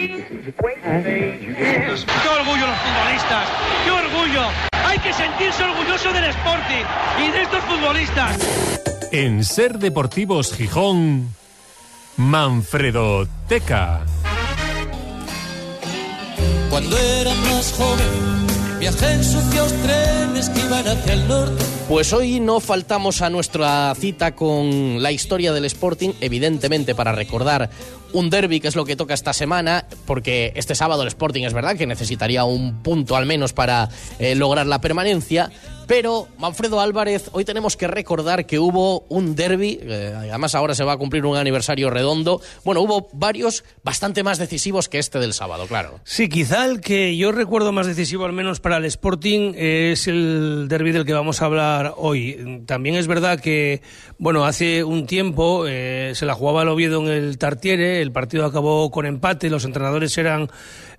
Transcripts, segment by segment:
¡Qué orgullo los futbolistas! ¡Qué orgullo! Hay que sentirse orgulloso del Sporting y de estos futbolistas. En Ser Deportivos Gijón, Manfredo Teca. Cuando era más joven, viajé en sucios trenes que iban hacia el norte. Pues hoy no faltamos a nuestra cita con la historia del Sporting, evidentemente para recordar un derby que es lo que toca esta semana, porque este sábado el Sporting es verdad que necesitaría un punto al menos para eh, lograr la permanencia, pero, Manfredo Álvarez, hoy tenemos que recordar que hubo un derby, eh, además ahora se va a cumplir un aniversario redondo. Bueno, hubo varios bastante más decisivos que este del sábado, claro. Sí, quizá el que yo recuerdo más decisivo, al menos para el Sporting, es el derby del que vamos a hablar hoy. También es verdad que, bueno, hace un tiempo eh, se la jugaba el Oviedo en el Tartiere, el partido acabó con empate, los entrenadores eran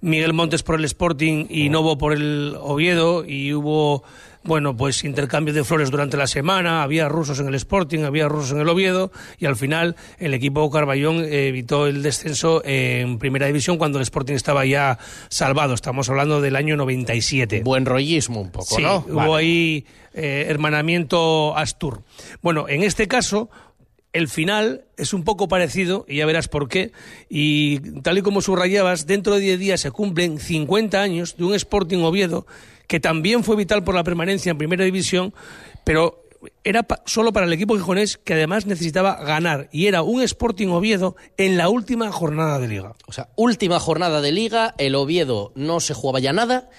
Miguel Montes por el Sporting y Novo por el Oviedo, y hubo bueno, pues intercambio de flores durante la semana, había rusos en el Sporting, había rusos en el Oviedo y al final el equipo Carballón evitó el descenso en primera división cuando el Sporting estaba ya salvado. Estamos hablando del año 97. Buen rollismo un poco, sí, ¿no? Hubo ahí eh, hermanamiento Astur. Bueno, en este caso el final es un poco parecido, y ya verás por qué, y tal y como subrayabas, dentro de 10 días se cumplen 50 años de un Sporting Oviedo que también fue vital por la permanencia en Primera División, pero era solo para el equipo gijonés que además necesitaba ganar y era un Sporting Oviedo en la última jornada de liga. O sea, última jornada de liga, el Oviedo no se jugaba ya nada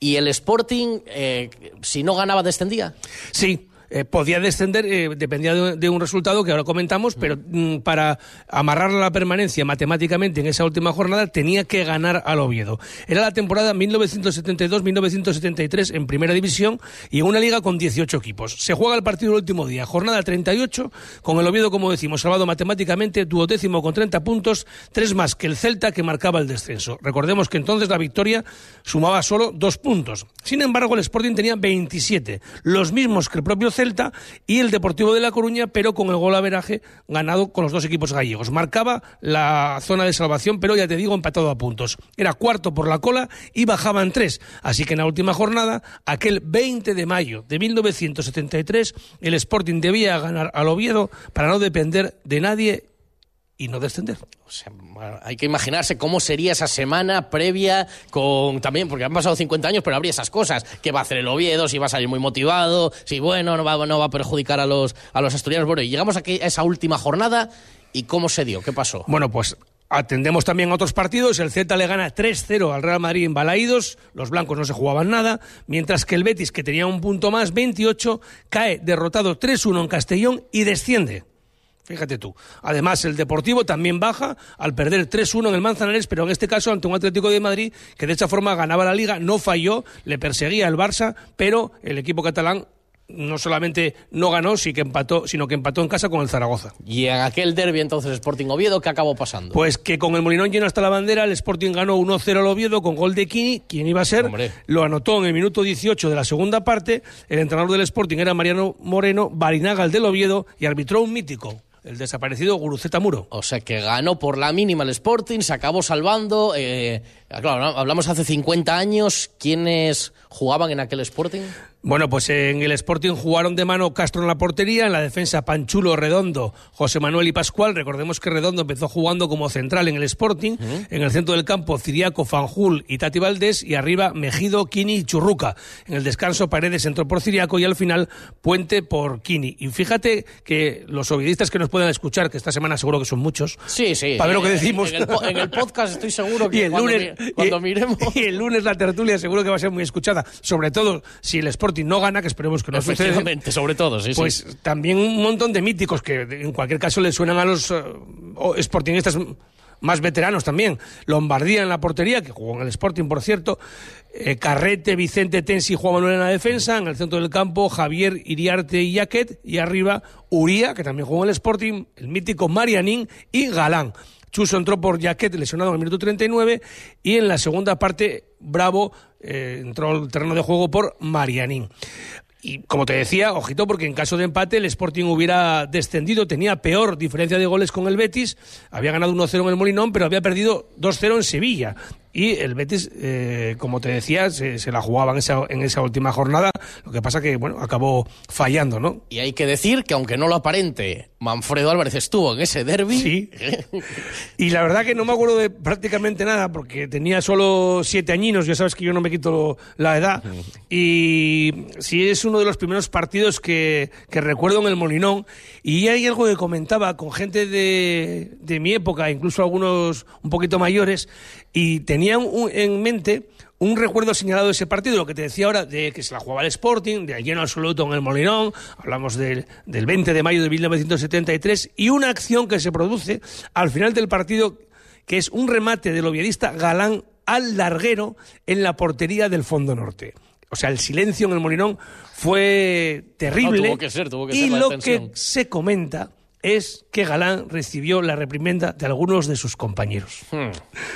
y el Sporting, eh, si no ganaba, descendía. Sí, eh, podía descender, eh, dependía de, de, un resultado que ahora comentamos, pero mm, para amarrar la permanencia matemáticamente en esa última jornada tenía que ganar al Oviedo. Era la temporada 1972-1973 en Primera División y en una liga con 18 equipos. Se juega el partido el último día, jornada 38, con el Oviedo, como decimos, salvado matemáticamente, duodécimo con 30 puntos, tres más que el Celta que marcaba el descenso. Recordemos que entonces la victoria sumaba solo dos puntos. Sin embargo, el Sporting tenía 27, los mismos que el propio Celta y el Deportivo de La Coruña, pero con el gol averaje ganado con los dos equipos gallegos. Marcaba la zona de salvación, pero ya te digo, empatado a puntos. Era cuarto por la cola y bajaban tres. Así que en la última jornada, aquel 20 de mayo de 1973, el Sporting debía ganar al Oviedo para no depender de nadie y no descender. O sea, hay que imaginarse cómo sería esa semana previa con también, porque han pasado 50 años, pero habría esas cosas. ¿Qué va a hacer el Oviedo? Si va a salir muy motivado, si bueno, no va, no va a perjudicar a los, a los asturianos. Bueno, y llegamos aquí a esa última jornada y ¿cómo se dio? ¿Qué pasó? Bueno, pues Atendemos también a otros partidos. El Celta le gana 3-0 al Real Madrid en Balaídos. Los blancos no se jugaban nada. Mientras que el Betis, que tenía un punto más, 28, cae derrotado 3-1 en Castellón y desciende. Fíjate tú. Además, el Deportivo también baja al perder 3-1 en el Manzanares, pero en este caso ante un Atlético de Madrid que de esta forma ganaba la liga, no falló, le perseguía el Barça, pero el equipo catalán no solamente no ganó, sino que empató, sino que empató en casa con el Zaragoza. Y en aquel derby entonces Sporting Oviedo, ¿qué acabó pasando? Pues que con el Molinón lleno hasta la bandera, el Sporting ganó 1-0 al Oviedo con gol de Kini. ¿Quién iba a ser? Hombre. Lo anotó en el minuto 18 de la segunda parte. El entrenador del Sporting era Mariano Moreno, Barinaga el del Oviedo y arbitró un mítico, el desaparecido Guruceta Muro. O sea que ganó por la mínima el Sporting, se acabó salvando. Eh, claro, hablamos hace 50 años. ¿Quiénes jugaban en aquel Sporting? Bueno, pues en el Sporting jugaron de mano Castro en la portería, en la defensa Panchulo, Redondo, José Manuel y Pascual. Recordemos que Redondo empezó jugando como central en el Sporting, en el centro del campo Ciriaco, Fanjul y Tati Valdés, y arriba Mejido, Kini y Churruca. En el descanso Paredes entró por Ciriaco y al final Puente por Kini. Y fíjate que los ovidistas que nos puedan escuchar, que esta semana seguro que son muchos, sí, sí, para ver lo que decimos. En el, en el podcast estoy seguro que y el cuando, lunes, mi, cuando y, miremos... Y el lunes la tertulia seguro que va a ser muy escuchada, sobre todo si el Sporting no gana, que esperemos que no suceda. Sobre todo, sí, Pues sí. también un montón de míticos que en cualquier caso le suenan a los uh, sportingistas más veteranos también. Lombardía en la portería, que jugó en el Sporting, por cierto. Eh, Carrete, Vicente Tensi, Juan Manuel en la defensa. En el centro del campo, Javier Iriarte y Yaquet. Y arriba, Uría, que también jugó en el Sporting. El mítico Marianín y Galán. Chuso entró por Jaquet, lesionado en el minuto 39, y en la segunda parte, Bravo eh, entró al terreno de juego por Marianín. Y como te decía, ojito, porque en caso de empate el Sporting hubiera descendido, tenía peor diferencia de goles con el Betis, había ganado 1-0 en el Molinón, pero había perdido 2-0 en Sevilla. Y el Betis, eh, como te decía, se, se la jugaba en esa, en esa última jornada, lo que pasa que, bueno, acabó fallando, ¿no? Y hay que decir que aunque no lo aparente, Manfredo Álvarez estuvo en ese derby. Sí. Y la verdad que no me acuerdo de prácticamente nada, porque tenía solo siete añinos, ya sabes que yo no me quito la edad. Y sí es uno de los primeros partidos que, que recuerdo en el Molinón. Y hay algo que comentaba con gente de, de mi época, incluso algunos un poquito mayores, y tenían un- en mente un recuerdo señalado de ese partido, lo que te decía ahora, de que se la jugaba el Sporting, de lleno absoluto en el Molinón, hablamos del, del 20 de mayo de 1973, y una acción que se produce al final del partido, que es un remate del oviedista Galán al larguero en la portería del Fondo Norte. O sea, el silencio en el Molinón fue terrible. tuvo que ser, tuvo que y ser la lo que se comenta es que Galán recibió la reprimenda de algunos de sus compañeros.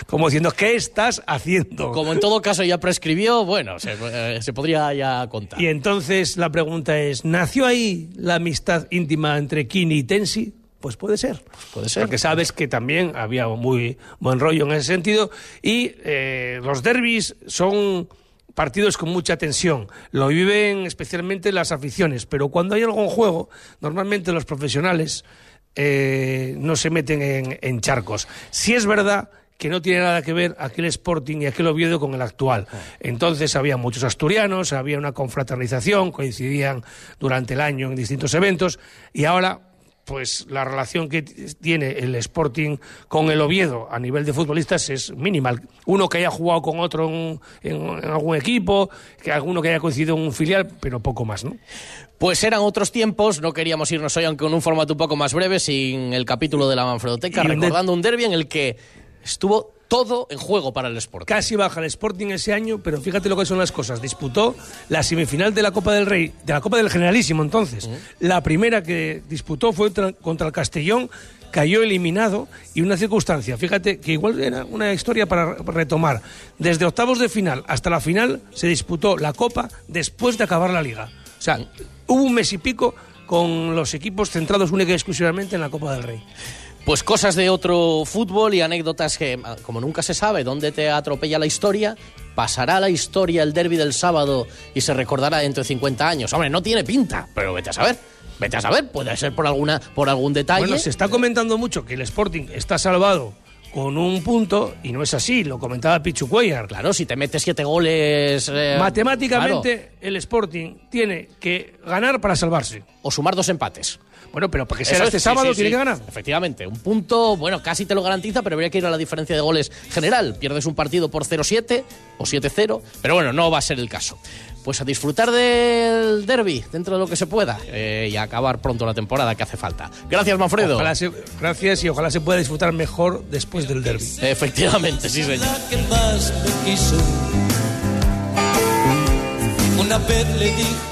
Como diciendo, ¿qué estás haciendo? Hmm. Como en todo caso ya prescribió, bueno, se, eh, se podría ya contar. Y entonces la pregunta es, ¿nació ahí la amistad íntima entre Kini y Tensi? Pues puede ser. Puede ser. Porque sabes que también había muy buen rollo en ese sentido. Y eh, los derbis son partidos con mucha tensión. Lo viven especialmente las aficiones. Pero cuando hay algo en juego, normalmente los profesionales eh, no se meten en, en charcos. Si es verdad que no tiene nada que ver aquel Sporting y aquel Oviedo con el actual. Entonces había muchos asturianos, había una confraternización, coincidían durante el año en distintos eventos y ahora pues la relación que tiene el Sporting con el Oviedo a nivel de futbolistas es minimal. Uno que haya jugado con otro en, en- en algún equipo, que alguno que haya coincidido en un filial, pero poco más, ¿no? Pues eran otros tiempos, no queríamos irnos hoy, aunque en un formato un poco más breve, sin el capítulo de la Manfredoteca, de- recordando un derby en el que estuvo todo en juego para el Sport. Casi baja el Sporting ese año, pero fíjate lo que son las cosas. Disputó la semifinal de la Copa del Rey, de la Copa del Generalísimo entonces. La primera que disputó fue tra- contra el Castellón, cayó eliminado y una circunstancia, fíjate que igual era una historia para re- retomar. Desde octavos de final hasta la final se disputó la Copa después de acabar la liga. O sea, hubo un mes y pico con los equipos centrados única y exclusivamente en la Copa del Rey. Pues cosas de otro fútbol y anécdotas que, ah, como nunca se sabe dónde te atropella la historia, pasará la historia el derby del sábado y se recordará dentro de 50 años. Hombre, no tiene pinta, pero vete a saber. Vete a saber, puede ser por alguna por algún detalle. Bueno, se está comentando mucho que el Sporting está salvado con un punto y no es así, lo comentaba Pichu Cuellar. Claro, si te metes siete goles... eh, Matemáticamente claro, el Sporting tiene que ganar para salvarse. o sumar dos empates. Bueno, pero para que sea es, este sí, sábado sí, tiene sí. que ganar. Efectivamente, un punto, bueno, casi te lo garantiza, pero habría que ir a la diferencia de goles general. Pierdes un partido por 0-7 o 7-0, pero bueno, no va a ser el caso. Pues a disfrutar del derby dentro de lo que se pueda eh, y a acabar pronto la temporada que hace falta. Gracias, Manfredo. Ojalá se- gracias y ojalá se pueda disfrutar mejor después del derby. Efectivamente, sí, señor. Una vez le dije